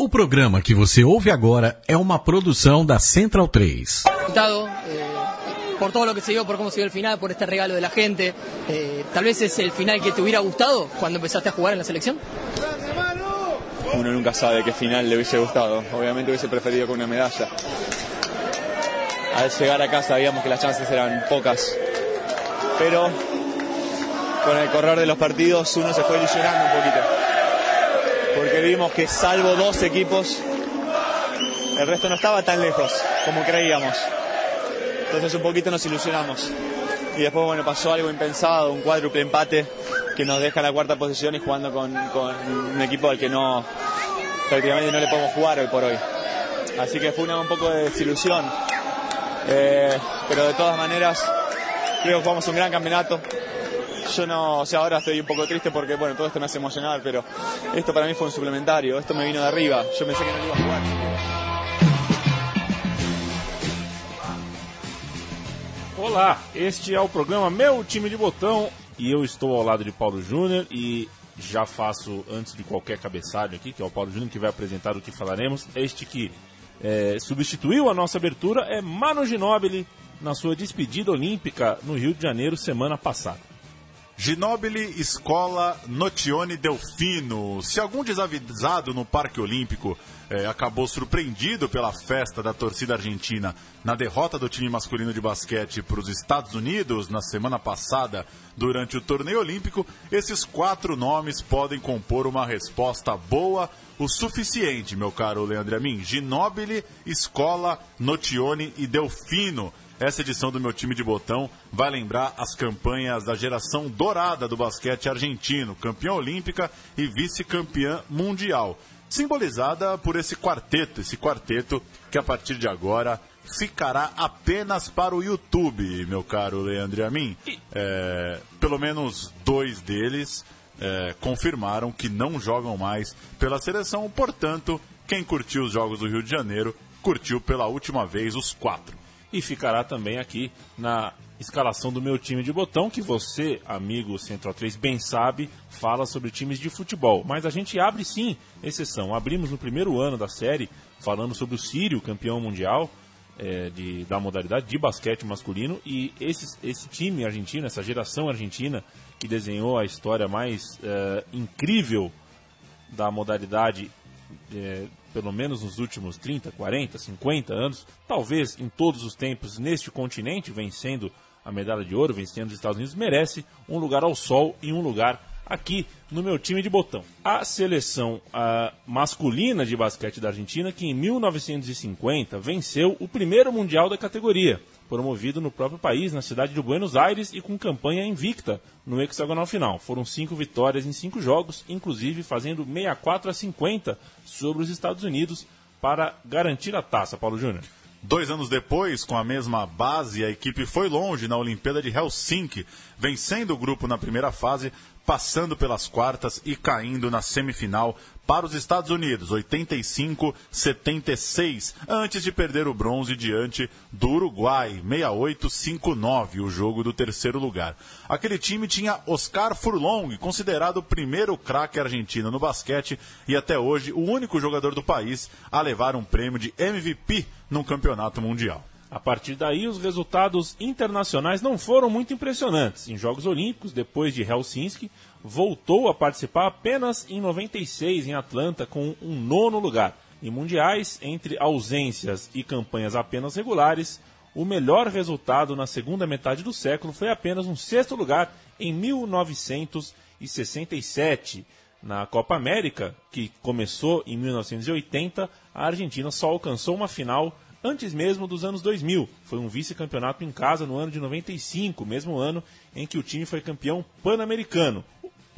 O programa que você ouve agora é uma produção da Central 3. Resultado, eh, por todo lo que se dio, por cómo se dio el final, por este regalo de la gente. eh, tal vez es el final que te hubiera gustado cuando empezaste a jugar en la selección. Uno nunca sabe qué final le hubiese gustado. Obviamente hubiese preferido con una medalla. Al llegar acá sabíamos que las chances eran pocas. Pero con el correr de los partidos uno se fue ilusionando un poquito. Porque vimos que salvo dos equipos, el resto no estaba tan lejos como creíamos. Entonces un poquito nos ilusionamos. Y después, bueno, pasó algo impensado, un cuádruple empate que nos deja en la cuarta posición y jugando con, un equipo al que no prácticamente no le podemos jugar hoy por hoy. Así que fue una, un poco de desilusión. Eh, pero de todas maneras, creo que jugamos un gran campeonato. Yo no, o sea, ahora estoy un poco triste porque, bueno, todo esto me hace emocionar, pero esto para mí fue un suplementario, esto me vino de arriba, yo pensé que no iba a jugar. Olá, este é o programa Meu Time de Botão e eu estou ao lado de Paulo Júnior e já faço antes de qualquer cabeçalho aqui, que é o Paulo Júnior que vai apresentar o que falaremos. Este que é, substituiu a nossa abertura é Mano Ginóbili na sua despedida olímpica no Rio de Janeiro semana passada. Ginóbili Escola Notione Delfino. Se algum desavisado no Parque Olímpico eh, acabou surpreendido pela festa da torcida argentina na derrota do time masculino de basquete para os Estados Unidos na semana passada durante o torneio olímpico, esses quatro nomes podem compor uma resposta boa o suficiente, meu caro Leandro Amin. Ginóbili, Escola, Notione e Delfino. Essa edição do meu time de botão vai lembrar as campanhas da geração dourada do basquete argentino, campeã olímpica e vice-campeã mundial, simbolizada por esse quarteto, esse quarteto que a partir de agora ficará apenas para o YouTube, meu caro Leandro Amin. É, pelo menos dois deles é, confirmaram que não jogam mais pela seleção, portanto, quem curtiu os Jogos do Rio de Janeiro curtiu pela última vez os quatro e ficará também aqui na escalação do meu time de botão, que você, amigo Central 3, bem sabe, fala sobre times de futebol. Mas a gente abre sim exceção. Abrimos no primeiro ano da série falando sobre o Sírio, campeão mundial é, de, da modalidade de basquete masculino, e esse, esse time argentino, essa geração argentina que desenhou a história mais é, incrível da modalidade é, pelo menos nos últimos 30, 40, 50 anos, talvez em todos os tempos neste continente, vencendo a medalha de ouro, vencendo os Estados Unidos, merece um lugar ao sol e um lugar aqui no meu time de botão. A seleção a masculina de basquete da Argentina, que em 1950 venceu o primeiro mundial da categoria, promovido no próprio país, na cidade de Buenos Aires e com campanha invicta no hexagonal final. Foram cinco vitórias em cinco jogos, inclusive fazendo 64 a 50 sobre os Estados Unidos para garantir a taça, Paulo Júnior. Dois anos depois, com a mesma base, a equipe foi longe na Olimpíada de Helsinki, vencendo o grupo na primeira fase, passando pelas quartas e caindo na semifinal para os Estados Unidos, 85-76, antes de perder o bronze diante do Uruguai, 68-59, o jogo do terceiro lugar. Aquele time tinha Oscar Furlong, considerado o primeiro craque argentino no basquete e até hoje o único jogador do país a levar um prêmio de MVP num campeonato mundial. A partir daí, os resultados internacionais não foram muito impressionantes. Em Jogos Olímpicos, depois de Helsinki, voltou a participar apenas em 96 em Atlanta com um nono lugar. Em mundiais, entre ausências e campanhas apenas regulares, o melhor resultado na segunda metade do século foi apenas um sexto lugar em 1967. Na Copa América, que começou em 1980, a Argentina só alcançou uma final antes mesmo dos anos 2000. Foi um vice-campeonato em casa no ano de 95, mesmo ano em que o time foi campeão pan-americano,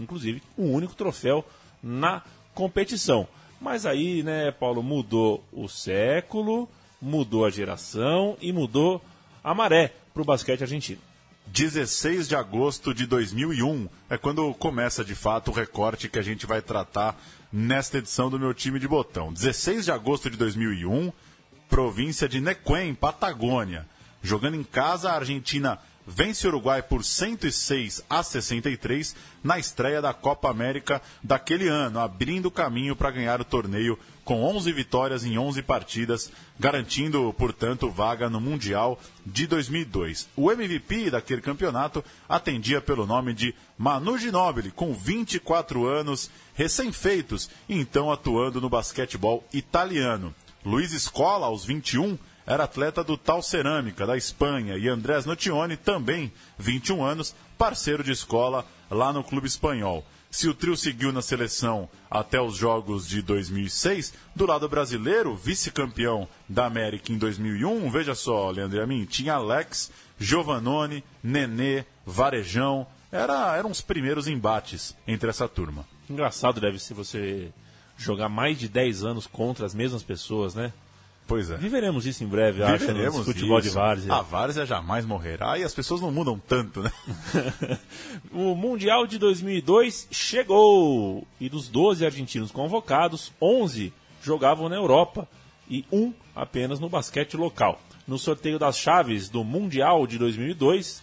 inclusive o único troféu na competição. Mas aí, né, Paulo, mudou o século, mudou a geração e mudou a maré para o basquete argentino. 16 de agosto de 2001 é quando começa de fato o recorte que a gente vai tratar nesta edição do meu time de botão. 16 de agosto de 2001, província de Nequén, Patagônia. Jogando em casa, a Argentina vence o Uruguai por 106 a 63 na estreia da Copa América daquele ano, abrindo caminho para ganhar o torneio com 11 vitórias em 11 partidas, garantindo, portanto, vaga no Mundial de 2002. O MVP daquele campeonato atendia pelo nome de Manu Ginóbili, com 24 anos recém-feitos, então atuando no basquetebol italiano. Luiz Escola, aos 21, era atleta do Tal Cerâmica, da Espanha, e Andrés Notione, também 21 anos, parceiro de escola lá no clube espanhol. Se o trio seguiu na seleção até os Jogos de 2006, do lado brasileiro, vice-campeão da América em 2001, veja só, Leandro a mim, tinha Alex, Giovannone, Nenê, Varejão, era, eram os primeiros embates entre essa turma. Engraçado deve ser você jogar mais de 10 anos contra as mesmas pessoas, né? Pois é. Viveremos isso em breve, acho, Viveremos no futebol isso. de várzea. A várzea jamais morrerá e as pessoas não mudam tanto, né? o Mundial de 2002 chegou e dos 12 argentinos convocados, 11 jogavam na Europa e um apenas no basquete local. No sorteio das chaves do Mundial de 2002,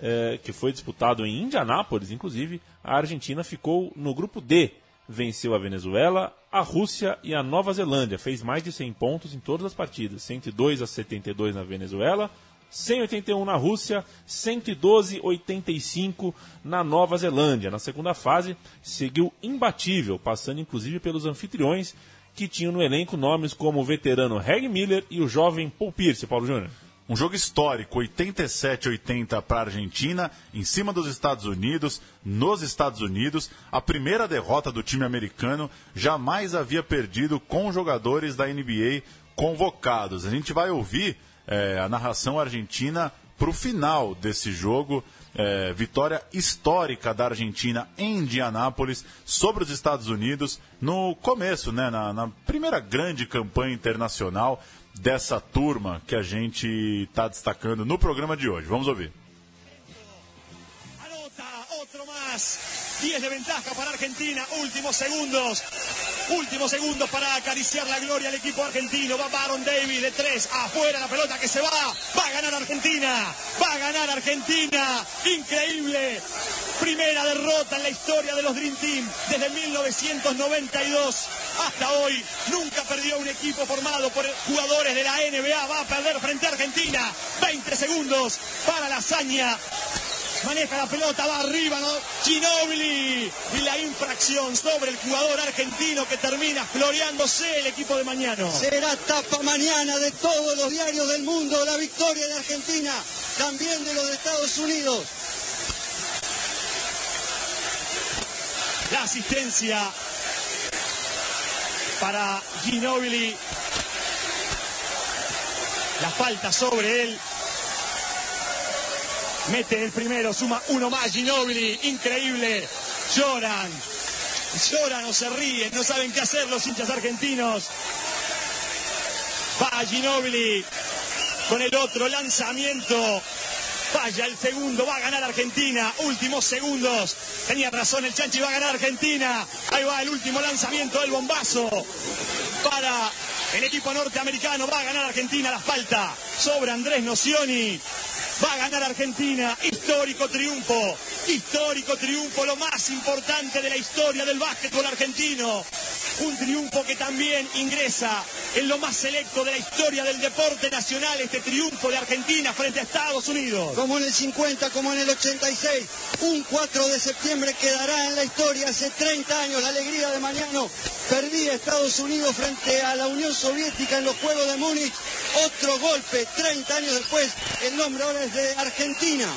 eh, que foi disputado em Indianápolis, inclusive, a Argentina ficou no grupo D. Venceu a Venezuela, a Rússia e a Nova Zelândia. Fez mais de 100 pontos em todas as partidas. 102 a 72 na Venezuela, 181 na Rússia, 112 85 na Nova Zelândia. Na segunda fase, seguiu imbatível, passando inclusive pelos anfitriões, que tinham no elenco nomes como o veterano Reg Miller e o jovem Paul Pierce, Paulo Júnior. Um jogo histórico, 87-80 para a Argentina, em cima dos Estados Unidos, nos Estados Unidos. A primeira derrota do time americano jamais havia perdido com jogadores da NBA convocados. A gente vai ouvir é, a narração argentina para o final desse jogo. É, vitória histórica da Argentina em Indianápolis sobre os Estados Unidos no começo, né, na, na primeira grande campanha internacional dessa turma que a gente está destacando no programa de hoje. Vamos ouvir. Anota otro más. 10 de ventaja para Argentina. Últimos segundos. Últimos segundos para acariciar la gloria al equipo argentino. Va Baron Davis de 3. Afuera la pelota que se va. Va a ganar Argentina. Va a ganar Argentina. Increíble. Primera derrota en la historia de los Dream Team. Desde 1992 hasta hoy. Nunca perdió un equipo formado por jugadores de la NBA. Va a perder frente a Argentina. 20 segundos para la hazaña. Maneja la pelota, va arriba, ¿no? Ginobili. Y la infracción sobre el jugador argentino que termina floreándose el equipo de mañana. Será tapa mañana de todos los diarios del mundo la victoria de Argentina, también de los de Estados Unidos. La asistencia para Ginobili. La falta sobre él. Mete el primero, suma uno más Ginobili. Increíble. Lloran. Lloran o se ríen. No saben qué hacer los hinchas argentinos. Va Ginobili con el otro lanzamiento. Falla el segundo, va a ganar Argentina. Últimos segundos. Tenía razón el Chanchi, va a ganar Argentina. Ahí va el último lanzamiento del bombazo para el equipo norteamericano. Va a ganar Argentina la falta sobre Andrés Nocioni. Va a ganar Argentina. Histórico triunfo. Histórico triunfo, lo más importante de la historia del básquetbol argentino. Un triunfo que también ingresa en lo más selecto de la historia del deporte nacional. Este triunfo de Argentina frente a Estados Unidos. Como en el 50, como en el 86, un 4 de septiembre quedará en la historia. Hace 30 años, la alegría de Mañano perdía Estados Unidos frente a la Unión Soviética en los Juegos de Múnich. Otro golpe, 30 años después, el nombre ahora es de Argentina.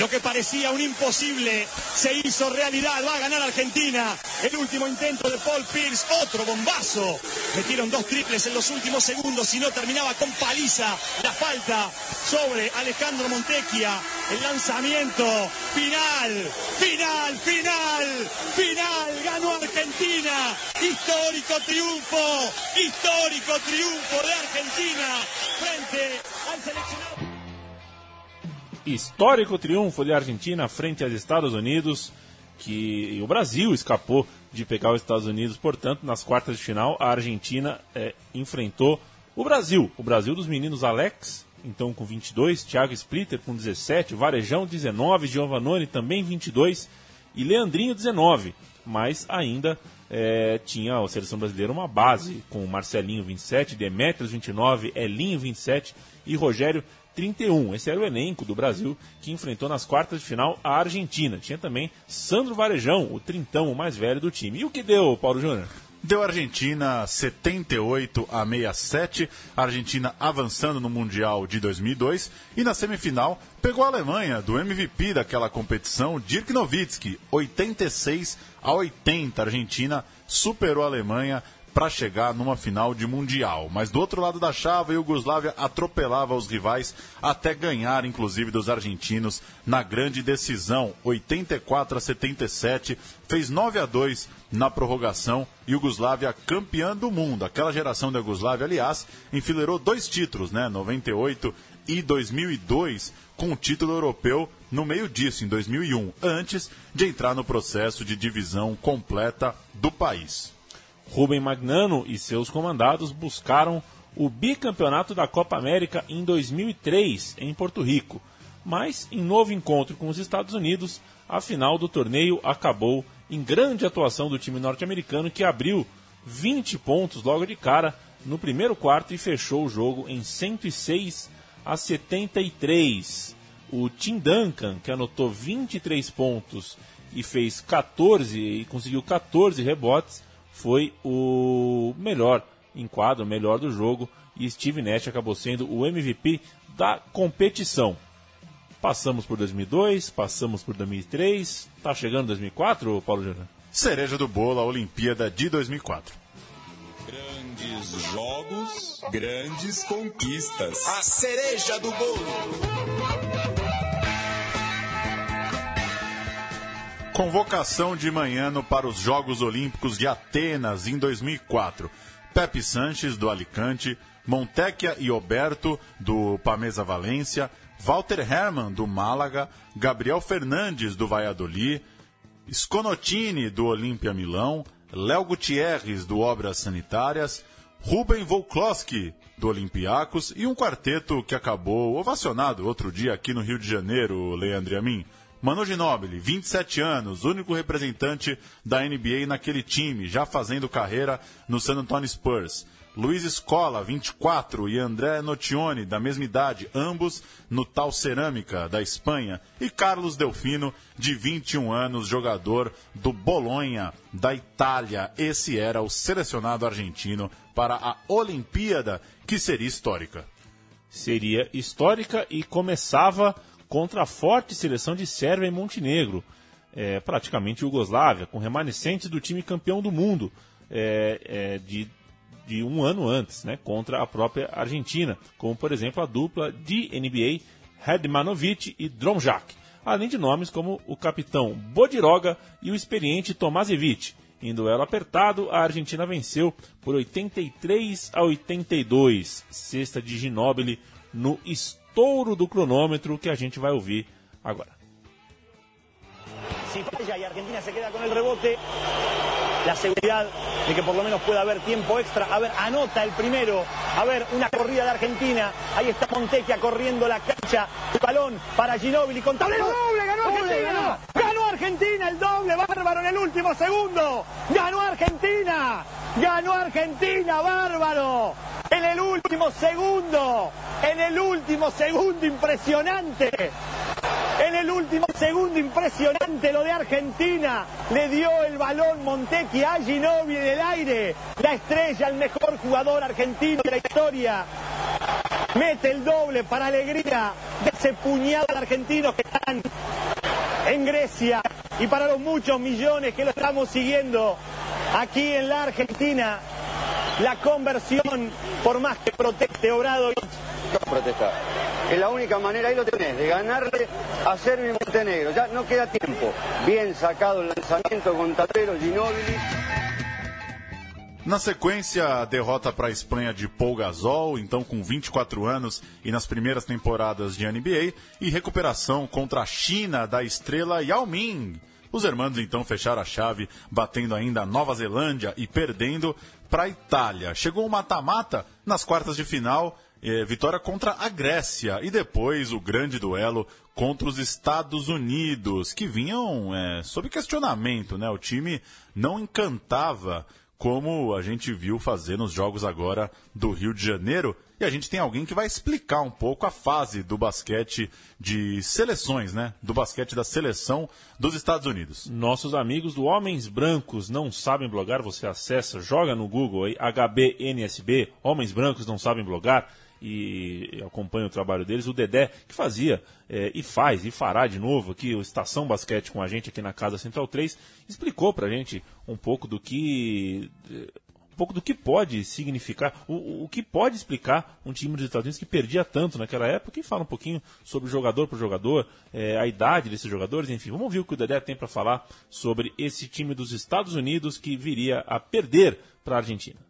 Lo que parecía un imposible se hizo realidad. Va a ganar Argentina. El último intento de Paul Pierce. Otro bombazo. Metieron dos triples en los últimos segundos. Si no terminaba con paliza. La falta sobre Alejandro Montecchia. El lanzamiento. Final. Final. Final. Final. Ganó Argentina. Histórico triunfo. Histórico triunfo de Argentina frente al seleccionado. Histórico triunfo de Argentina frente aos Estados Unidos, que o Brasil escapou de pegar os Estados Unidos, portanto, nas quartas de final, a Argentina é, enfrentou o Brasil, o Brasil dos meninos Alex, então com 22, Thiago Splitter com 17, Varejão 19, Giovanoni também 22 e Leandrinho 19. Mas ainda é, tinha a seleção brasileira uma base com Marcelinho 27, Demetrios 29, Elinho 27 e Rogério 31. Esse era o elenco do Brasil que enfrentou nas quartas de final a Argentina. Tinha também Sandro Varejão, o trintão, o mais velho do time. E o que deu, Paulo Júnior? Deu Argentina 78 a 67, a Argentina avançando no Mundial de 2002 e na semifinal pegou a Alemanha do MVP daquela competição, Dirk Nowitzki, 86 a 80. A Argentina superou a Alemanha para chegar numa final de Mundial. Mas do outro lado da chave, a Iugoslávia atropelava os rivais até ganhar, inclusive, dos argentinos na grande decisão, 84 a 77, fez 9 a 2 na prorrogação. Iugoslávia campeã do mundo. Aquela geração da Iugoslávia, aliás, enfileirou dois títulos, né? 98 e 2002, com o título europeu no meio disso, em 2001, antes de entrar no processo de divisão completa do país. Rubem Magnano e seus comandados buscaram o bicampeonato da Copa América em 2003, em Porto Rico. Mas, em novo encontro com os Estados Unidos, a final do torneio acabou em grande atuação do time norte-americano que abriu 20 pontos logo de cara no primeiro quarto e fechou o jogo em 106 a 73. O Tim Duncan, que anotou 23 pontos e fez 14 e conseguiu 14 rebotes, foi o melhor em quadro, o melhor do jogo, e Steve Nash acabou sendo o MVP da competição. Passamos por 2002, passamos por 2003, tá chegando 2004, Paulo Júnior? Cereja do bolo, a Olimpíada de 2004. Grandes jogos, grandes conquistas. A cereja do bolo. Convocação de Manhano para os Jogos Olímpicos de Atenas em 2004. Pepe Sanches, do Alicante, Montecchia e Oberto, do Pamesa Valência, Walter Hermann, do Málaga, Gabriel Fernandes, do Valladolid, Sconotini, do Olímpia Milão, Léo Gutierrez, do Obras Sanitárias, Ruben Volkloski, do Olympiacos, e um quarteto que acabou ovacionado outro dia aqui no Rio de Janeiro, Leandro Amin. Manu Ginóbili, 27 anos, único representante da NBA naquele time, já fazendo carreira no San Antonio Spurs. Luiz Escola, 24, e André Notione, da mesma idade, ambos no Tal Cerâmica, da Espanha. E Carlos Delfino, de 21 anos, jogador do Bolonha, da Itália. Esse era o selecionado argentino para a Olimpíada, que seria histórica. Seria histórica e começava contra a forte seleção de Sérvia e Montenegro, é, praticamente Iugoslávia, com remanescentes do time campeão do mundo é, é, de, de um ano antes, né, contra a própria Argentina, como por exemplo a dupla de NBA Redmanovic e Dromjak, além de nomes como o capitão Bodiroga e o experiente Tomasevic. Em duelo apertado, a Argentina venceu por 83 a 82, cesta de Ginóbili no estouro do cronômetro que a gente vai ouvir agora. Si falla Argentina se queda rebote, la seguridad de que por lo menos pueda haber tiempo extra. A ver, anota el primero. A ver, una corrida de Argentina. Ahí está Montequia corriendo la cancha. El balón para Ginóbili con tablero doble. Ganó Argentina. Ganó Argentina el doble. Bárbaro en el último segundo. Ganó Argentina. Ganó Argentina. Bárbaro. En el último segundo. En el último segundo. Impresionante. En el último segundo impresionante lo de Argentina. Le dio el balón Montecchi a Ginóbili en el aire. La estrella, el mejor jugador argentino de la historia. Mete el doble para alegría de ese puñado de argentinos que están en Grecia y para los muchos millones que lo estamos siguiendo aquí en la Argentina. La conversión, por más que proteste Obrado. No protesta. Es la única manera, ahí lo tenés, de ganarle a Serbia y Montenegro. Ya no queda tiempo. Bien sacado el lanzamiento con Tatero, Ginóbili. Na sequência, a derrota para a Espanha de Paul Gasol, então com 24 anos e nas primeiras temporadas de NBA, e recuperação contra a China da estrela Yao Ming. Os hermanos então fecharam a chave, batendo ainda a Nova Zelândia e perdendo para a Itália. Chegou o mata-mata nas quartas de final é, vitória contra a Grécia e depois o grande duelo contra os Estados Unidos, que vinham é, sob questionamento, né? O time não encantava como a gente viu fazer nos jogos agora do Rio de Janeiro. E a gente tem alguém que vai explicar um pouco a fase do basquete de seleções, né? Do basquete da seleção dos Estados Unidos. Nossos amigos do Homens Brancos não sabem blogar, você acessa, joga no Google aí, HBNSB, Homens Brancos não sabem blogar e acompanha o trabalho deles. O Dedé, que fazia é, e faz e fará de novo aqui o Estação Basquete com a gente aqui na Casa Central 3, explicou pra gente um pouco do que. Pouco do que pode significar, o, o que pode explicar um time dos Estados Unidos que perdia tanto naquela época e fala um pouquinho sobre jogador por jogador, é, a idade desses jogadores, enfim. Vamos ouvir o que o Dedé tem para falar sobre esse time dos Estados Unidos que viria a perder para a Argentina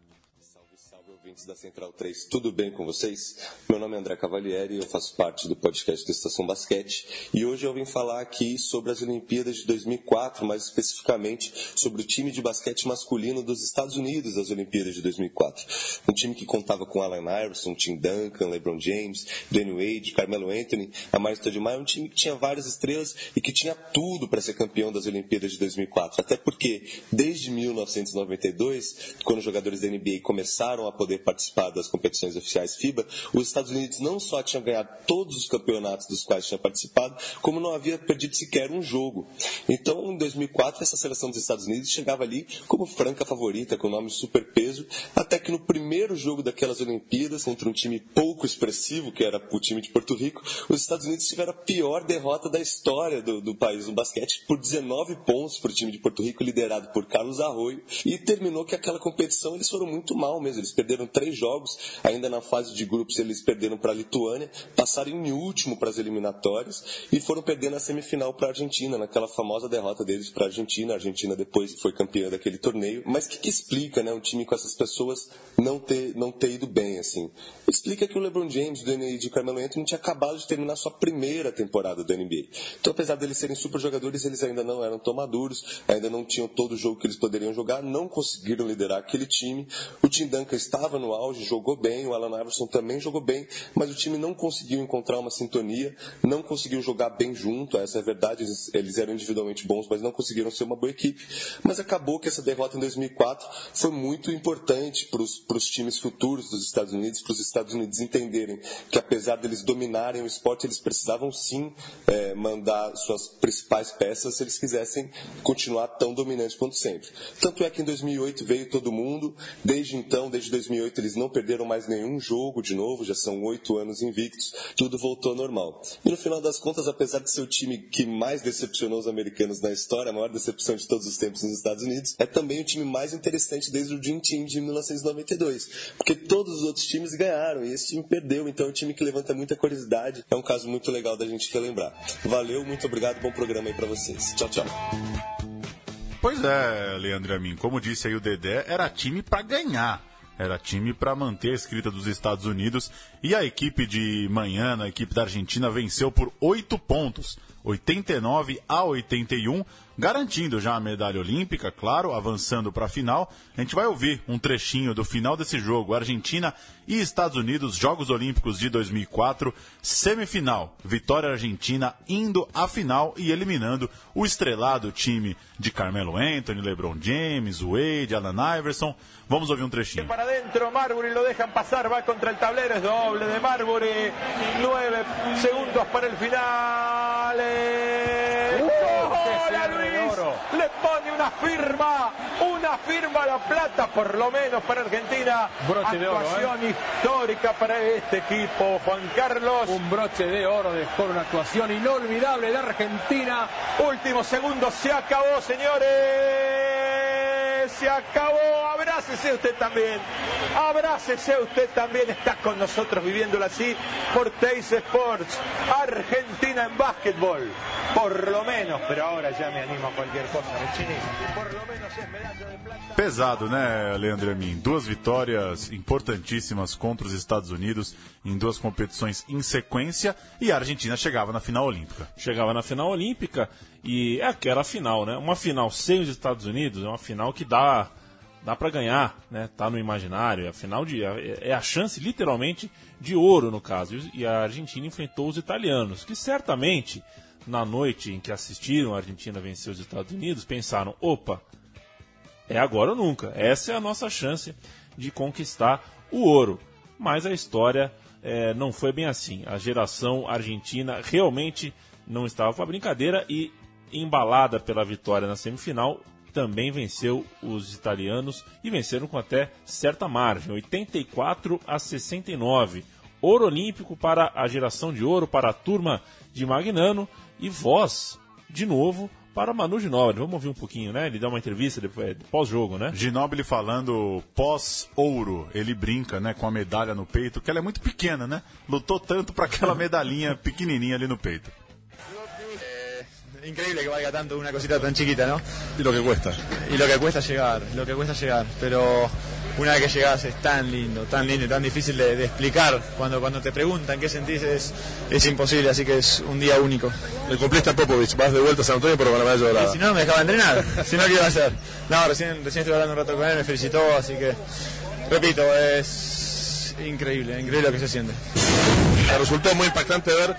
ouvintes da Central 3, tudo bem com vocês? Meu nome é André Cavalieri, eu faço parte do podcast do Estação Basquete e hoje eu vim falar aqui sobre as Olimpíadas de 2004, mais especificamente sobre o time de basquete masculino dos Estados Unidos das Olimpíadas de 2004. Um time que contava com Allen Iverson, Tim Duncan, LeBron James, Dwayne Wade, Carmelo Anthony, Amar Stoudemire, um time que tinha várias estrelas e que tinha tudo para ser campeão das Olimpíadas de 2004. Até porque, desde 1992, quando os jogadores da NBA começaram a poder participar das competições oficiais FIBA, os Estados Unidos não só tinham ganhado todos os campeonatos dos quais tinha participado, como não havia perdido sequer um jogo. Então, em 2004, essa seleção dos Estados Unidos chegava ali como franca favorita, com nome super peso, até que no primeiro jogo daquelas Olimpíadas, contra um time pouco expressivo, que era o time de Porto Rico, os Estados Unidos tiveram a pior derrota da história do, do país no basquete, por 19 pontos para o time de Porto Rico, liderado por Carlos Arroio, e terminou que aquela competição eles foram muito mal mesmo, eles perderam três jogos. Ainda na fase de grupos eles perderam para a Lituânia, passaram em último para as eliminatórias e foram perdendo a semifinal para a Argentina, naquela famosa derrota deles para a Argentina. A Argentina depois foi campeã daquele torneio. Mas o que, que, explica, né, um time com essas pessoas não ter, não ter ido bem assim? Explica que o LeBron James, do NBA de Carmelo Anthony tinha acabado de terminar sua primeira temporada da NBA. Então, apesar deles serem super jogadores, eles ainda não eram tão maduros, ainda não tinham todo o jogo que eles poderiam jogar, não conseguiram liderar aquele time. O Tim Duncan estava no auge, jogou bem, o Alan Iverson também jogou bem, mas o time não conseguiu encontrar uma sintonia, não conseguiu jogar bem junto, essa é a verdade, eles, eles eram individualmente bons, mas não conseguiram ser uma boa equipe. Mas acabou que essa derrota em 2004 foi muito importante para os times futuros dos Estados Unidos, para os Estados Unidos entenderem que apesar deles dominarem o esporte, eles precisavam sim é, mandar suas principais peças se eles quisessem continuar tão dominantes quanto sempre. Tanto é que em 2008 veio todo mundo, desde então, desde 2008 eles não perderam mais nenhum jogo de novo, já são oito anos invictos, tudo voltou ao normal. E no final das contas, apesar de ser o time que mais decepcionou os americanos na história, a maior decepção de todos os tempos nos Estados Unidos, é também o time mais interessante desde o Dream Team de 1992, porque todos os outros times ganharam e esse time perdeu, então é um time que levanta muita curiosidade, é um caso muito legal da gente relembrar. Valeu, muito obrigado, bom programa aí para vocês. Tchau, tchau. Pois é, Leandro a mim, como disse aí o Dedé, era time para ganhar. Era time para manter a escrita dos Estados Unidos. E a equipe de manhã, a equipe da Argentina, venceu por oito pontos, 89 a 81, garantindo já a medalha olímpica, claro, avançando para a final. A gente vai ouvir um trechinho do final desse jogo, Argentina e Estados Unidos, Jogos Olímpicos de 2004, semifinal. Vitória argentina indo à final e eliminando o estrelado time de Carmelo Anthony, LeBron James, Wade, Alan Iverson. Vamos ouvir um trechinho. Para dentro, Marbury lo dejan pasar, va contra el tablero, doble de Marbury. Nueve segundos para el final. ¡Hola Luis! Le pone una firma, una firma a la plata, por lo menos para Argentina. Broche de oro, actuación histórica para este equipo, Juan Carlos. Un broche de oro de por una actuación inolvidable de Argentina. Último segundo, se acabó, señores. Se acabó. Abrácese usted también. Abrácese usted también. Está con nosotros viviéndolo así por Teis Sports. Argentina en básquetbol. Por lo menos, pero ahora ya me animo a cualquier cosa. Por lo menos es medalla de plata. Pesado, né, Leandro Amin? Duas vitórias importantíssimas contra os Estados Unidos em duas competições em sequência e a Argentina chegava na final olímpica. Chegava na final olímpica e é aquela final, né? Uma final sem os Estados Unidos é uma final que dá dá para ganhar, né? Tá no imaginário, é a final de é, é a chance literalmente de ouro no caso. E a Argentina enfrentou os italianos, que certamente na noite em que assistiram a Argentina vencer os Estados Unidos, pensaram: opa, é agora ou nunca. Essa é a nossa chance de conquistar o ouro. Mas a história é, não foi bem assim. A geração argentina realmente não estava com a brincadeira e, embalada pela vitória na semifinal, também venceu os italianos e venceram com até certa margem, 84 a 69. Ouro olímpico para a geração de ouro, para a turma de Magnano e voz, de novo, para Manu Ginóbili. Vamos ouvir um pouquinho, né? Ele dá uma entrevista depois, pós-jogo, né? Ginóbili falando pós-ouro. Ele brinca, né, com a medalha no peito, que ela é muito pequena, né? Lutou tanto para aquela medalhinha pequenininha ali no peito. Increíble que valga tanto una cosita tan chiquita, ¿no? Y lo que cuesta. Y lo que cuesta llegar, lo que cuesta llegar. Pero una vez que llegas es tan lindo, tan lindo y tan difícil de, de explicar. Cuando, cuando te preguntan qué sentís es, es imposible, así que es un día único. El cumpliste a Popovich, vas de vuelta a San Antonio la medalla dorada. Y si no, me dejaba entrenar. si no, ¿qué iba a hacer? No, recién, recién estuve hablando un rato con él, me felicitó, así que, repito, es increíble, increíble lo que se siente. Me resultó muy impactante ver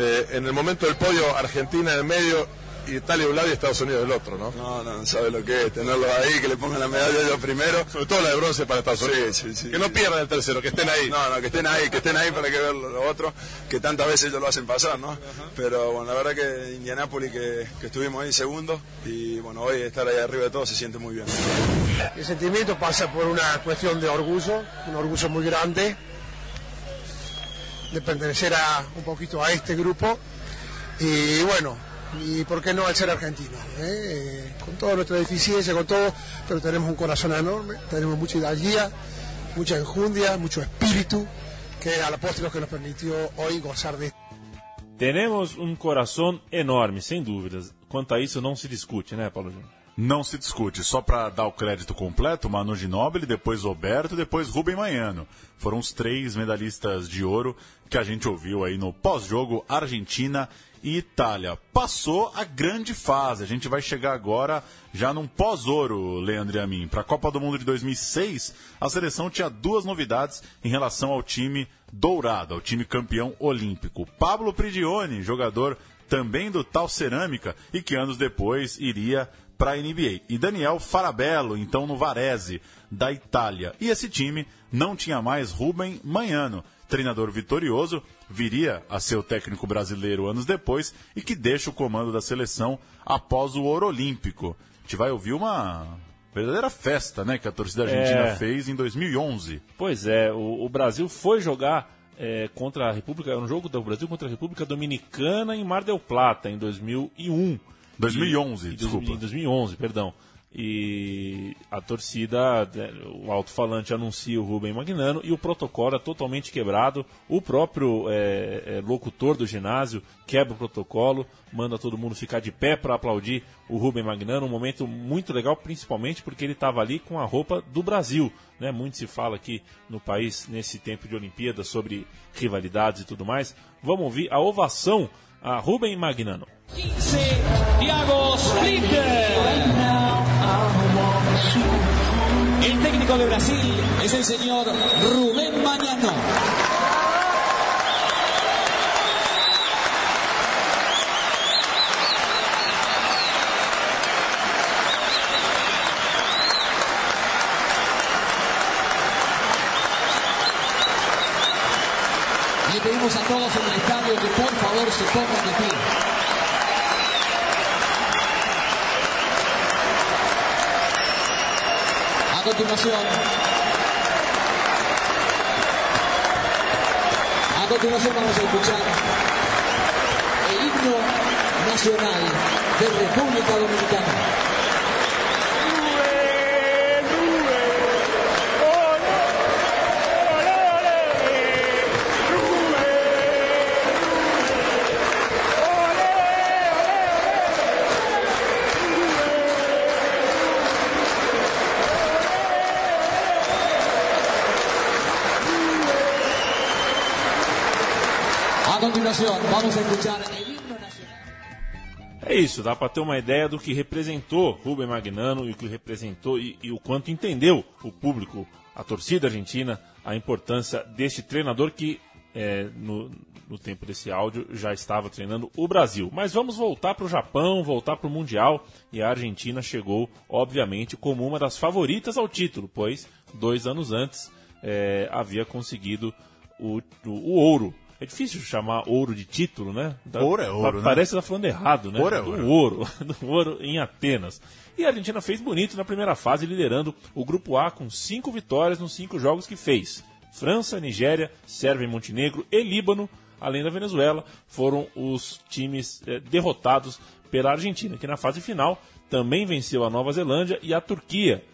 eh, en el momento del podio Argentina en el medio, Italia de un lado y Estados Unidos del otro, ¿no? No, no, no sabe lo que es tenerlos ahí, que le pongan la medalla yo primero. Sobre todo la de bronce para Estados Unidos. Sí, sí, sí. Que no pierdan el tercero, que estén ahí. No, no, que estén ahí, que estén ahí para que vean los otros, que tantas veces ellos lo hacen pasar, ¿no? Pero bueno, la verdad que Indianápolis que, que estuvimos ahí segundo y bueno, hoy estar ahí arriba de todo se siente muy bien. El sentimiento pasa por una cuestión de orgullo, un orgullo muy grande de pertenecer a un poquito a este grupo y bueno, y por qué no al ser argentino, ¿eh? Con toda nuestra deficiencia, con todo, pero tenemos un corazón enorme, tenemos mucha hidalguía, mucha enjundia, mucho espíritu, que a la postre lo que nos permitió hoy gozar de Tenemos um coração enorme, sem dúvidas. Quanto a isso, não se discute, né, Paulo Júnior? Não se discute. Só para dar o crédito completo, Manu Ginóbili, depois Roberto, depois Rubem Manhano. Foram os três medalhistas de ouro que a gente ouviu aí no pós-jogo Argentina e Itália. Passou a grande fase. A gente vai chegar agora já num pós-ouro, Leandro e a mim. Para a Copa do Mundo de 2006, a seleção tinha duas novidades em relação ao time dourado, ao time campeão olímpico. Pablo Prigioni, jogador também do Tal Cerâmica e que anos depois iria para a NBA. E Daniel Farabello, então no Varese, da Itália. E esse time não tinha mais Rubem Manhano, treinador vitorioso, viria a ser o técnico brasileiro anos depois e que deixa o comando da seleção após o ouro olímpico. A gente vai ouvir uma verdadeira festa, né, que a torcida argentina É. fez em 2011. Pois é, o, o Brasil foi jogar é, contra a República, um jogo do Brasil contra a República Dominicana em Mar del Plata, em 2001. 2011, E- e- desculpa. Em 2011, perdão. E a torcida, né, o alto-falante anuncia o Rubem Magnano e o protocolo é totalmente quebrado. O próprio é, é, locutor do ginásio quebra o protocolo, manda todo mundo ficar de pé para aplaudir o Rubem Magnano. Um momento muito legal, principalmente porque ele estava ali com a roupa do Brasil. Né? Muito se fala aqui no país, nesse tempo de Olimpíadas, sobre rivalidades e tudo mais. Vamos ouvir a ovação a Rubem Magnano. Thiago Splitter. El técnico de Brasil es el señor Rubén Mañano. Le pedimos a todos en el estadio que por favor A continuación, a continuación vamos a escuchar el himno nacional de República Dominicana. É isso, dá para ter uma ideia do que representou Rubem Magnano e o que representou e, e o quanto entendeu o público, a torcida argentina, a importância deste treinador que é, no, no tempo desse áudio já estava treinando o Brasil. Mas vamos voltar para o Japão, voltar para o Mundial e a Argentina chegou, obviamente, como uma das favoritas ao título, pois dois anos antes é, havia conseguido o, o, o ouro é difícil chamar ouro de título, né? Da, ouro é ouro, né? Parece que tá falando errado, né? Ouro é do ouro. ouro. Do ouro em Atenas. E a Argentina fez bonito na primeira fase, liderando o Grupo A com cinco vitórias nos cinco jogos que fez. França, Nigéria, Sérvia e Montenegro e Líbano, além da Venezuela, foram os times eh, derrotados pela Argentina, que na fase final também venceu a Nova Zelândia e a Turquia,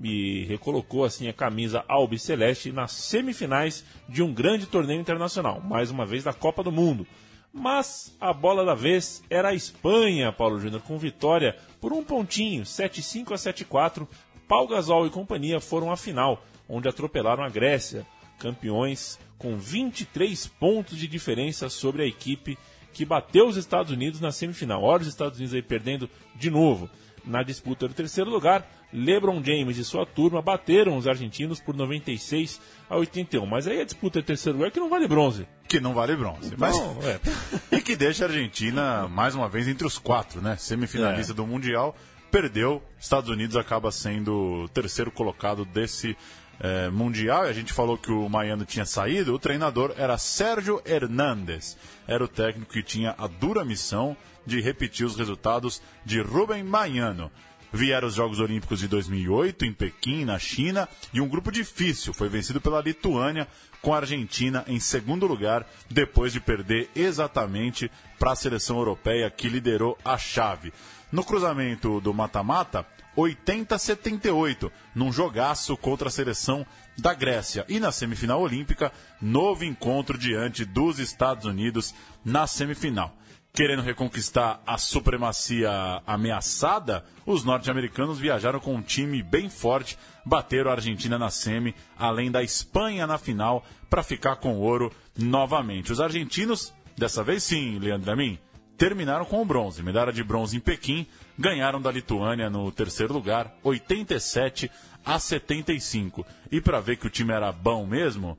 e recolocou assim a camisa albiceleste nas semifinais de um grande torneio internacional, mais uma vez da Copa do Mundo. Mas a bola da vez era a Espanha, Paulo Júnior, com vitória por um pontinho, 7-5 a 7-4. Pau Gasol e companhia foram à final, onde atropelaram a Grécia, campeões com 23 pontos de diferença sobre a equipe que bateu os Estados Unidos na semifinal. Olha os Estados Unidos aí perdendo de novo na disputa do terceiro lugar. LeBron James e sua turma bateram os argentinos por 96 a 81. Mas aí a disputa do terceiro lugar que não vale bronze. Que não vale bronze. Mas... Não, é. e que deixa a Argentina, mais uma vez, entre os quatro, né? Semifinalista É. do Mundial. Perdeu. Estados Unidos acaba sendo o terceiro colocado desse eh, Mundial. E a gente falou que o Maiano tinha saído. O treinador era Sérgio Hernández. Era o técnico que tinha a dura missão de repetir os resultados de Rubem Maiano. Vieram os Jogos Olímpicos de 2008 em Pequim, na China, e um grupo difícil foi vencido pela Lituânia, com a Argentina em segundo lugar, depois de perder exatamente para a seleção europeia que liderou a chave. No cruzamento do mata-mata, 80 a 78, num jogaço contra a seleção da Grécia. E na semifinal olímpica, novo encontro diante dos Estados Unidos na semifinal. Querendo reconquistar a supremacia ameaçada, os norte-americanos viajaram com um time bem forte, bateram a Argentina na semi, além da Espanha na final, para ficar com ouro novamente. Os argentinos, dessa vez sim, Leandro Amin, terminaram com o bronze. Medalha de bronze em Pequim, ganharam da Lituânia no terceiro lugar, 87 a 75. E para ver que o time era bom mesmo,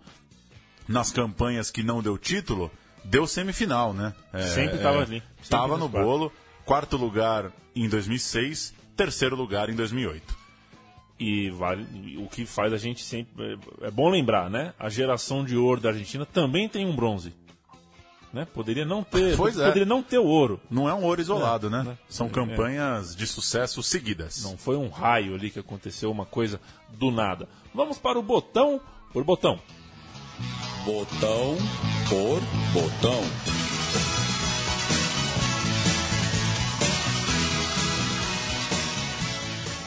nas campanhas que não deu título, deu semifinal, né? É, Sempre tava ali. Sempre Tava no quatro. bolo, quarto lugar em 2006, terceiro lugar em 2008. E vale, o que faz a gente sempre. É, é bom lembrar, né? A geração de ouro da Argentina também tem um bronze. Né? Poderia não ter. Pois é. poderia não ter o ouro. Não é um ouro isolado, É, né? né? São É. campanhas de sucesso seguidas. Não foi um raio ali que aconteceu, uma coisa do nada. Vamos para o botão por botão. Botão por botão.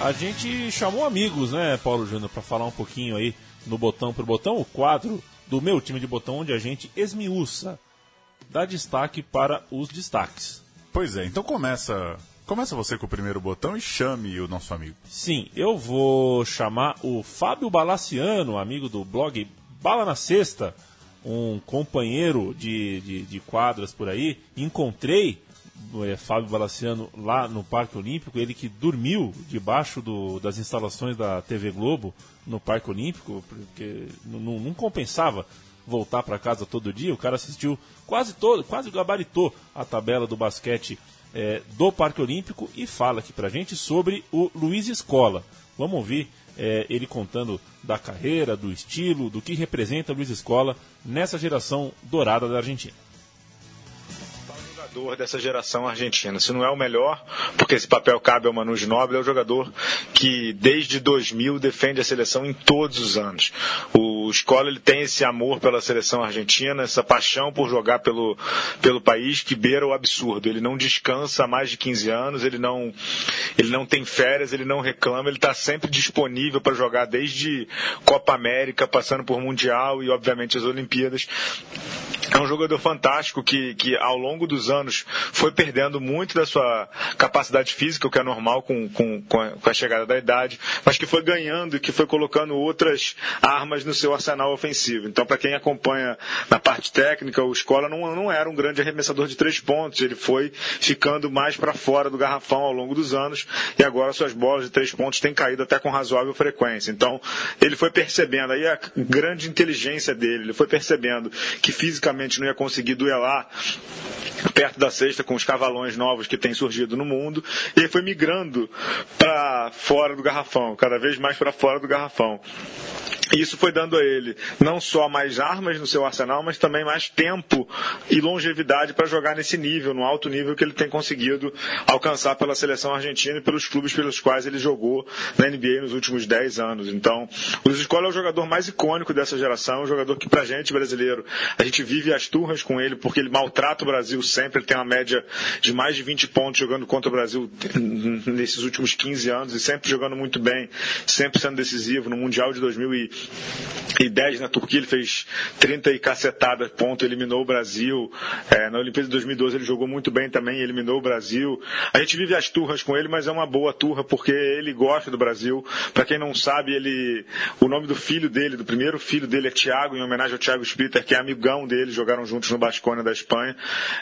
A gente chamou amigos, né, Paulo Júnior, para falar um pouquinho aí no botão por botão, o quadro do meu time de botão, onde a gente esmiuça, dá destaque para os destaques. Pois é, então começa, começa você com o primeiro botão e chame o nosso amigo. Sim, eu vou chamar o Fábio Balaciano, amigo do blog Bala na Sexta, um companheiro de, de, de quadras por aí. Encontrei eh, Fábio Balaciano lá no Parque Olímpico, ele que dormiu debaixo do, das instalações da TV Globo no Parque Olímpico, porque não, não- compensava voltar para casa todo dia. O cara assistiu quase todo, quase gabaritou a tabela do basquete eh, do Parque Olímpico e fala aqui pra gente sobre o Luiz Escola. Vamos ouvir eh, ele contando da carreira, do estilo, do que representa Luiz Escola nessa geração dourada da Argentina. Jogador dessa geração argentina. Se não é o melhor, porque esse papel cabe ao Manu Ginóbili, é o jogador que desde 2000 defende a seleção em todos os anos. O Escola ele tem esse amor pela seleção argentina, essa paixão por jogar pelo, pelo país que beira o absurdo. Ele não descansa há mais de 15 anos, ele não, ele não tem férias, ele não reclama, ele está sempre disponível para jogar desde Copa América, passando por Mundial e obviamente as Olimpíadas. É um jogador fantástico que, que ao longo dos anos foi perdendo muito da sua capacidade física, o que é normal com, com, com, a, com a chegada da idade, mas que foi ganhando e que foi colocando outras armas no seu arsenal ofensivo. Então, para quem acompanha na parte técnica, o Escola não, não era um grande arremessador de três pontos, ele foi ficando mais para fora do garrafão ao longo dos anos e agora suas bolas de três pontos têm caído até com razoável frequência. Então, ele foi percebendo aí a grande inteligência dele, ele foi percebendo que fisicamente não ia conseguir duelar perto da sexta com os cavalões novos que têm surgido no mundo e ele foi migrando para fora do garrafão, cada vez mais para fora do garrafão. Isso foi dando a ele não só mais armas no seu arsenal, mas também mais tempo e longevidade para jogar nesse nível, no alto nível que ele tem conseguido alcançar pela seleção argentina e pelos clubes pelos quais ele jogou na NBA nos últimos 10 anos. Então, o Luiz Escola é o jogador mais icônico dessa geração, um jogador que pra gente brasileiro, a gente vive as turras com ele porque ele maltrata o Brasil sempre, ele tem uma média de mais de 20 pontos jogando contra o Brasil nesses últimos 15 anos e sempre jogando muito bem, sempre sendo decisivo no Mundial de 2000 e e 10 na Turquia, ele fez 30 e cacetada ponto, eliminou o Brasil. É, na Olimpíada de 2012 ele jogou muito bem também, eliminou o Brasil. A gente vive as turras com ele, mas é uma boa turra porque ele gosta do Brasil. Para quem não sabe, ele, o nome do filho dele, do primeiro filho dele é Thiago, em homenagem ao Thiago Splitter, que é amigão dele, jogaram juntos no Basconia da Espanha.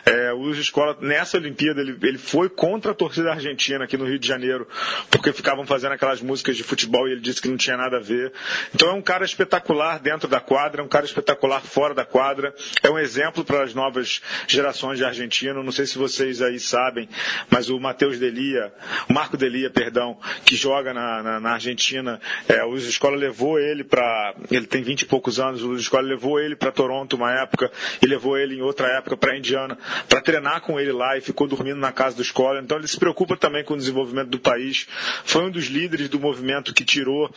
É, o Escola, nessa Olimpíada, ele, ele foi contra a torcida argentina aqui no Rio de Janeiro, porque ficavam fazendo aquelas músicas de futebol e ele disse que não tinha nada a ver. Então é um cara espetacular dentro da quadra, um cara espetacular fora da quadra. É um exemplo para as novas gerações de argentino. Não sei se vocês aí sabem, mas o Matheus Delia, o Marco Delia, perdão, que joga na, na, na Argentina, é, o Luiz Escola levou ele para. Ele tem 20 e poucos anos, o Luiz Escola levou ele para Toronto uma época e levou ele em outra época para Indiana para treinar com ele lá e ficou dormindo na casa do Escola. Então ele se preocupa também com o desenvolvimento do país. Foi um dos líderes do movimento que tirou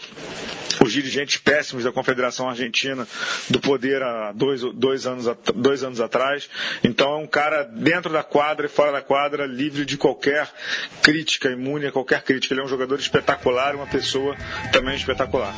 os dirigentes péssimos da Confederação Argentina do poder há dois, dois, anos, dois anos atrás. Então é um cara dentro da quadra e fora da quadra, livre de qualquer crítica, imune a qualquer crítica. Ele é um jogador espetacular uma pessoa também espetacular.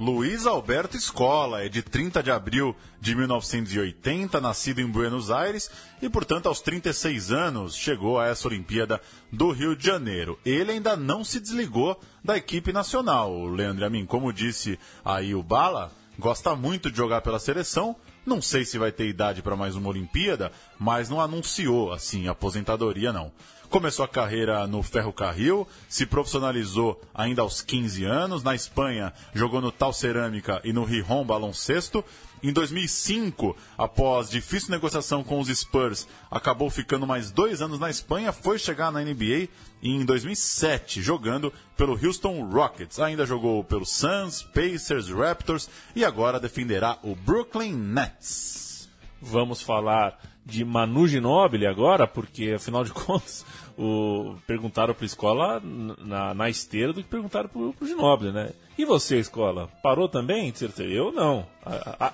Luiz Alberto Escola é de 30 de abril de 1980, nascido em Buenos Aires e, portanto, aos 36 anos chegou a essa Olimpíada do Rio de Janeiro. Ele ainda não se desligou da equipe nacional. Leandro Amin, como disse aí o Bala, gosta muito de jogar pela seleção. Não sei se vai ter idade para mais uma Olimpíada, mas não anunciou assim aposentadoria não. Começou a carreira no Ferrocarril, se profissionalizou ainda aos 15 anos. Na Espanha, jogou no Tal Cerâmica e no Rijon Baloncesto. Em 2005, após difícil negociação com os Spurs, acabou ficando mais dois anos na Espanha, foi chegar na NBA e em 2007, jogando pelo Houston Rockets. Ainda jogou pelo Suns, Pacers, Raptors e agora defenderá o Brooklyn Nets. Vamos falar de Manu Ginóbili agora, porque afinal de contas o, perguntaram para a escola na, na, esteira do que perguntaram para o Ginóbili, né? E você, escola, parou também? Eu não.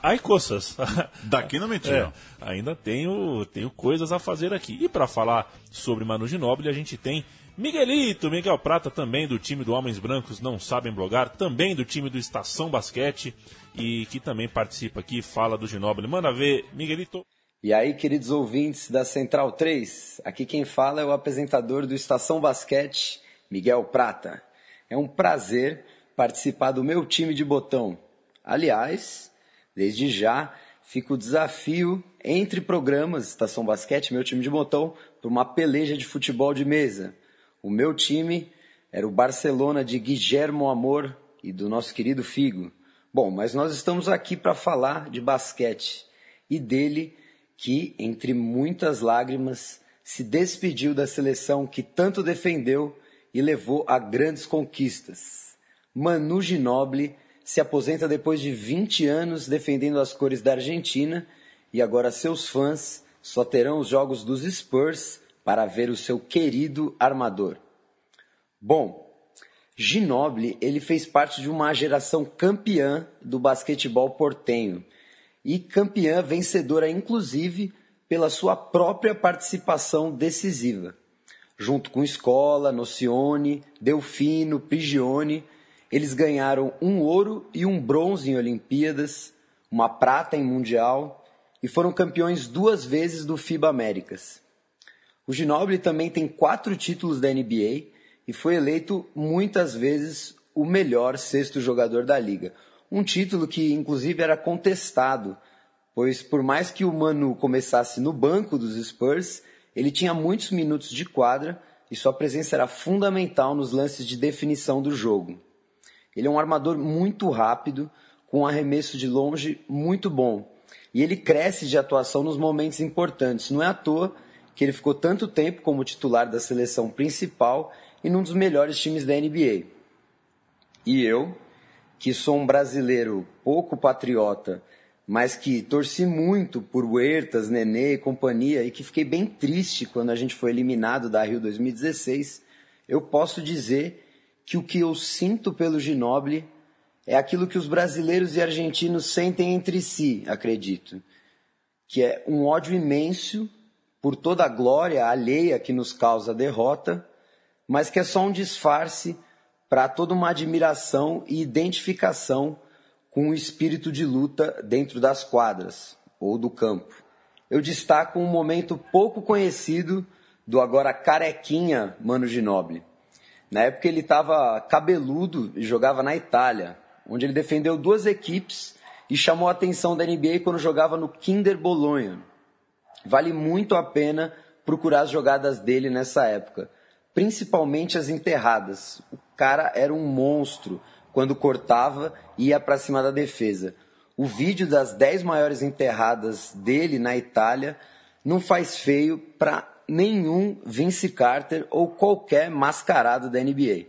Ai, coças. Daqui não me tiram. É, ainda tenho, tenho coisas a fazer aqui. E para falar sobre Manu Ginóbili, a gente tem Miguelito, Miguel Prata também do time do Homens Brancos Não Sabem Blogar, também do time do Estação Basquete e que também participa aqui, fala do Ginóbili. Manda ver, Miguelito. E aí, queridos ouvintes da Central 3, aqui quem fala é o apresentador do Estação Basquete, Miguel Prata. É um prazer participar do meu time de botão. Aliás, desde já fica o desafio entre programas Estação Basquete, meu time de botão, para uma peleja de futebol de mesa. O meu time era o Barcelona de Guillermo Amor e do nosso querido Figo. Bom, mas nós estamos aqui para falar de basquete e dele que, entre muitas lágrimas, se despediu da seleção que tanto defendeu e levou a grandes conquistas. Manu Ginóbili se aposenta depois de 20 anos defendendo as cores da Argentina e agora seus fãs só terão os jogos dos Spurs para ver o seu querido armador. Bom, Ginóbili ele fez parte de uma geração campeã do basquetebol portenho e campeã vencedora, inclusive, pela sua própria participação decisiva. Junto com Escola, Nocione, Delfino, Prigione, eles ganharam um ouro e um bronze em Olimpíadas, uma prata em Mundial e foram campeões duas vezes do FIBA Américas. O Ginobili também tem quatro títulos da NBA e foi eleito muitas vezes o melhor sexto jogador da liga. Um título que, inclusive, era contestado, pois por mais que o Manu começasse no banco dos Spurs, ele tinha muitos minutos de quadra e sua presença era fundamental nos lances de definição do jogo. Ele é um armador muito rápido, com um arremesso de longe muito bom. E ele cresce de atuação nos momentos importantes. Não é à toa que ele ficou tanto tempo como titular da seleção principal e num dos melhores times da NBA. E eu, que sou um brasileiro pouco patriota, mas que torci muito por Huertas, Nenê e companhia e que fiquei bem triste quando a gente foi eliminado da Rio 2016, eu posso dizer que o que eu sinto pelo Ginobili é aquilo que os brasileiros e argentinos sentem entre si, acredito, que é um ódio imenso por toda a glória alheia que nos causa a derrota, mas que é só um disfarce para toda uma admiração e identificação com o espírito de luta dentro das quadras ou do campo. Eu destaco um momento pouco conhecido do agora carequinha Mano Ginóbili. Na época ele estava cabeludo e jogava na Itália, onde ele defendeu duas equipes e chamou a atenção da NBA quando jogava no Kinder Bologna. Vale muito a pena procurar as jogadas dele nessa época, principalmente as enterradas. O cara era um monstro quando cortava e ia para cima da defesa. O vídeo das 10 maiores enterradas dele na Itália não faz feio para nenhum Vince Carter ou qualquer mascarado da NBA.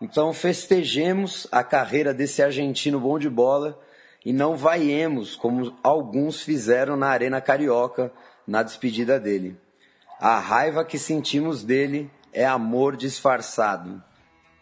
Então festejemos a carreira desse argentino bom de bola e não vaiemos como alguns fizeram na Arena Carioca na despedida dele. A raiva que sentimos dele é amor disfarçado.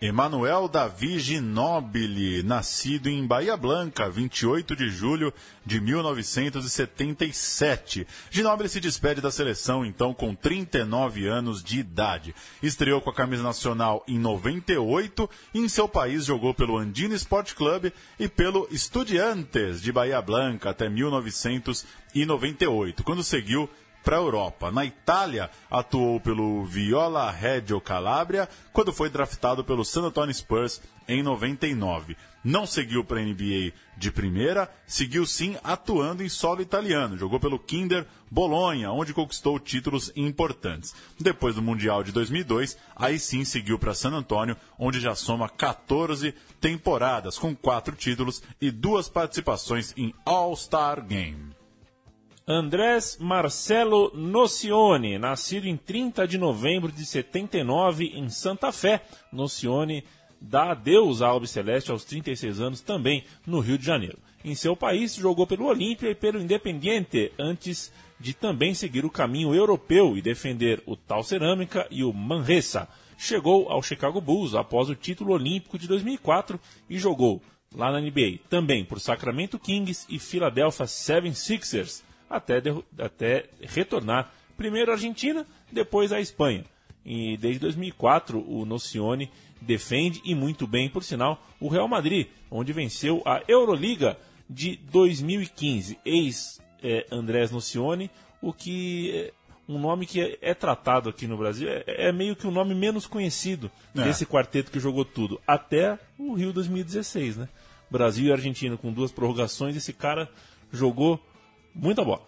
Emanuel Davi Ginóbili, nascido em Bahia Blanca, 28 de julho de 1977. Ginóbili se despede da seleção, então, com 39 anos de idade. Estreou com a camisa nacional em 98 e em seu país jogou pelo Andino Sport Club e pelo Estudiantes de Bahia Blanca até 1998, quando seguiu para a Europa. Na Itália, atuou pelo Viola Reggio Calabria, quando foi draftado pelo San Antonio Spurs em 99. Não seguiu para a NBA de primeira, seguiu sim atuando em solo italiano. Jogou pelo Kinder Bolonha, onde conquistou títulos importantes. Depois do Mundial de 2002, aí sim seguiu para San Antonio, onde já soma 14 temporadas, com quatro títulos e duas participações em All-Star Game. Andrés Marcelo Nocione, nascido em 30 de novembro de 79 em Santa Fé. Nocione dá adeus à Albi Celeste aos 36 anos também no Rio de Janeiro. Em seu país, jogou pelo Olímpia e pelo Independiente, antes de também seguir o caminho europeu e defender o Tal Cerâmica e o Manresa. Chegou ao Chicago Bulls após o título olímpico de 2004 e jogou lá na NBA, também por Sacramento Kings e Philadelphia 76ers até, até retornar primeiro à Argentina, depois à Espanha. E desde 2004 o Nocione defende e muito bem, por sinal, o Real Madrid, onde venceu a Euroliga de 2015. Ex é, Andrés Nocione, o que é um nome que é, é tratado aqui no Brasil, é, é, meio que o nome menos conhecido é. desse quarteto que jogou tudo, até o Rio 2016, né? Brasil e Argentina com duas prorrogações, esse cara jogou muita bola.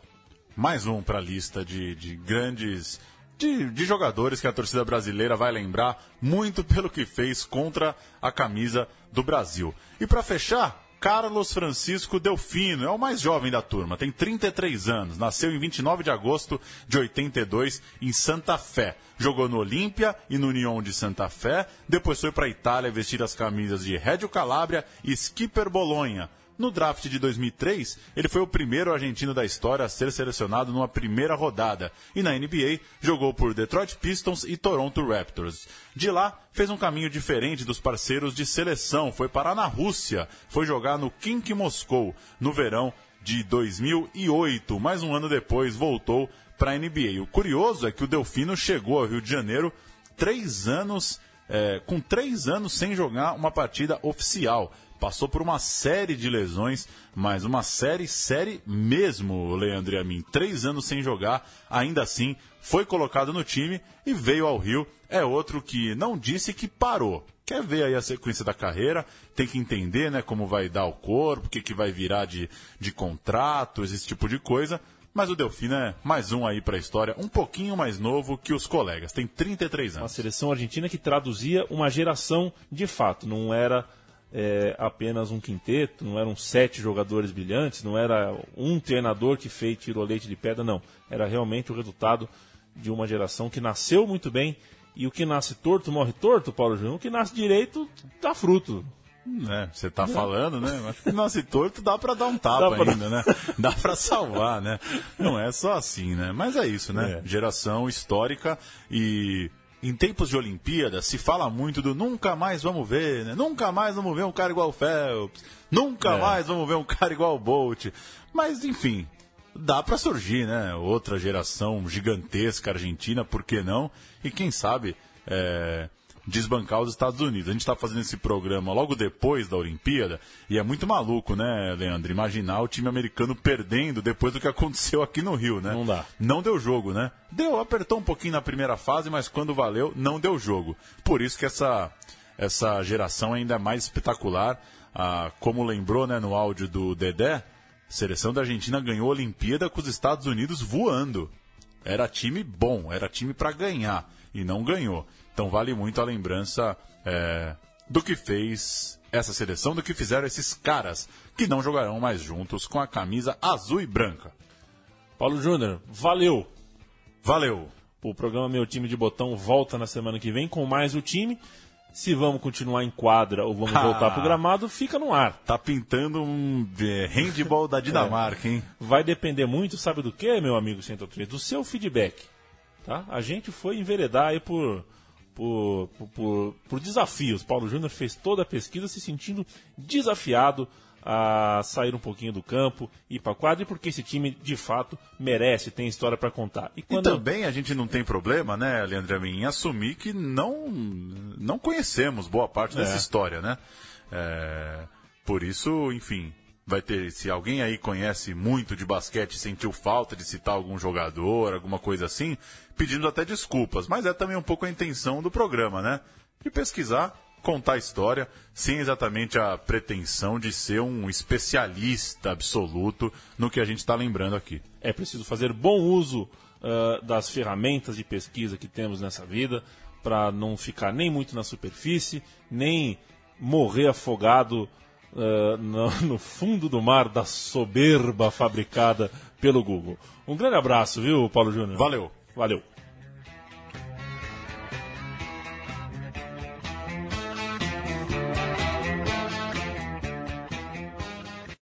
Mais um para a lista de, de grandes de, de, jogadores que a torcida brasileira vai lembrar muito pelo que fez contra a camisa do Brasil. E para fechar, Carlos Francisco Delfino, é o mais jovem da turma, tem 33 anos, nasceu em 29 de agosto de 82 em Santa Fé. Jogou no Olímpia e no União de Santa Fé, depois foi para a Itália vestir as camisas de Reggio Calabria e Skipper Bolonha. No draft de 2003, ele foi o primeiro argentino da história a ser selecionado numa primeira rodada e na NBA jogou por Detroit Pistons e Toronto Raptors. De lá, fez um caminho diferente dos parceiros de seleção, foi parar na Rússia, foi jogar no Kink Moscou no verão de 2008. Mais um ano depois, voltou para a NBA. O curioso é que o Delfino chegou ao Rio de Janeiro três anos, é, com três anos sem jogar uma partida oficial passou por uma série de lesões, mas uma série, série mesmo, Leandro e. Três anos sem jogar, ainda assim foi colocado no time e veio ao Rio. É outro que não disse que parou. Quer ver aí a sequência da carreira, tem que entender né, como vai dar o corpo, o que, que vai virar de, de contratos, esse tipo de coisa. Mas o Delfino é mais um aí para a história, um pouquinho mais novo que os colegas, tem 33 anos. Uma seleção argentina que traduzia uma geração de fato, não era é, apenas um quinteto, não eram sete jogadores brilhantes, não era um treinador que fez tirou leite de pedra, não. Era realmente o resultado de uma geração que nasceu muito bem e o que nasce torto morre torto, Paulo Júnior. O que nasce direito dá fruto. É, você tá falando, né? Acho que nasce torto dá para dar um tapa pra... ainda, né? Dá para salvar, né? Não é só assim, né? Mas é isso, né? É. Geração histórica e em tempos de Olimpíada se fala muito do nunca mais vamos ver, né? Nunca mais vamos ver um cara igual o Phelps. Nunca é. mais vamos ver um cara igual o Bolt. Mas enfim, dá para surgir, né? Outra geração gigantesca argentina, por que não? E quem sabe é, desbancar os Estados Unidos. A gente está fazendo esse programa logo depois da Olimpíada e é muito maluco, né, Leandro? Imaginar o time americano perdendo depois do que aconteceu aqui no Rio, né? Não dá. Não deu jogo, né? Deu, apertou um pouquinho na primeira fase, mas quando valeu, não deu jogo. Por isso que essa, essa geração ainda é mais espetacular. Ah, como lembrou né, no áudio do Dedé, seleção da Argentina ganhou a Olimpíada com os Estados Unidos voando. Era time bom, era time para ganhar e não ganhou. Então vale muito a lembrança é, do que fez essa seleção, do que fizeram esses caras que não jogarão mais juntos com a camisa azul e branca. Paulo Júnior, valeu! Valeu! O programa Meu Time de Botão volta na semana que vem com mais o time. Se vamos continuar em quadra ou vamos voltar para o gramado, fica no ar. Tá pintando um é, handball da Dinamarca, é. hein? Vai depender muito, sabe do que, meu amigo 103? Do seu feedback. Tá? A gente foi enveredar aí por, por, por, por, desafios. Paulo Júnior fez toda a pesquisa se sentindo desafiado a sair um pouquinho do campo, ir para quadra, porque esse time de fato merece, tem história para contar. E, quando... e, também a gente não tem problema, né, Leandro em assumir que não, não conhecemos boa parte dessa é. história, né? É, por isso, enfim, vai ter, se alguém aí conhece muito de basquete, sentiu falta de citar algum jogador, alguma coisa assim, pedindo até desculpas, mas é também um pouco a intenção do programa, né? De pesquisar contar a história sem exatamente a pretensão de ser um especialista absoluto no que a gente está lembrando aqui. É preciso fazer bom uso uh, das ferramentas de pesquisa que temos nessa vida para não ficar nem muito na superfície, nem morrer afogado uh, no, no fundo do mar da soberba fabricada pelo Google. Um grande abraço, viu, Paulo Júnior? Valeu. Valeu.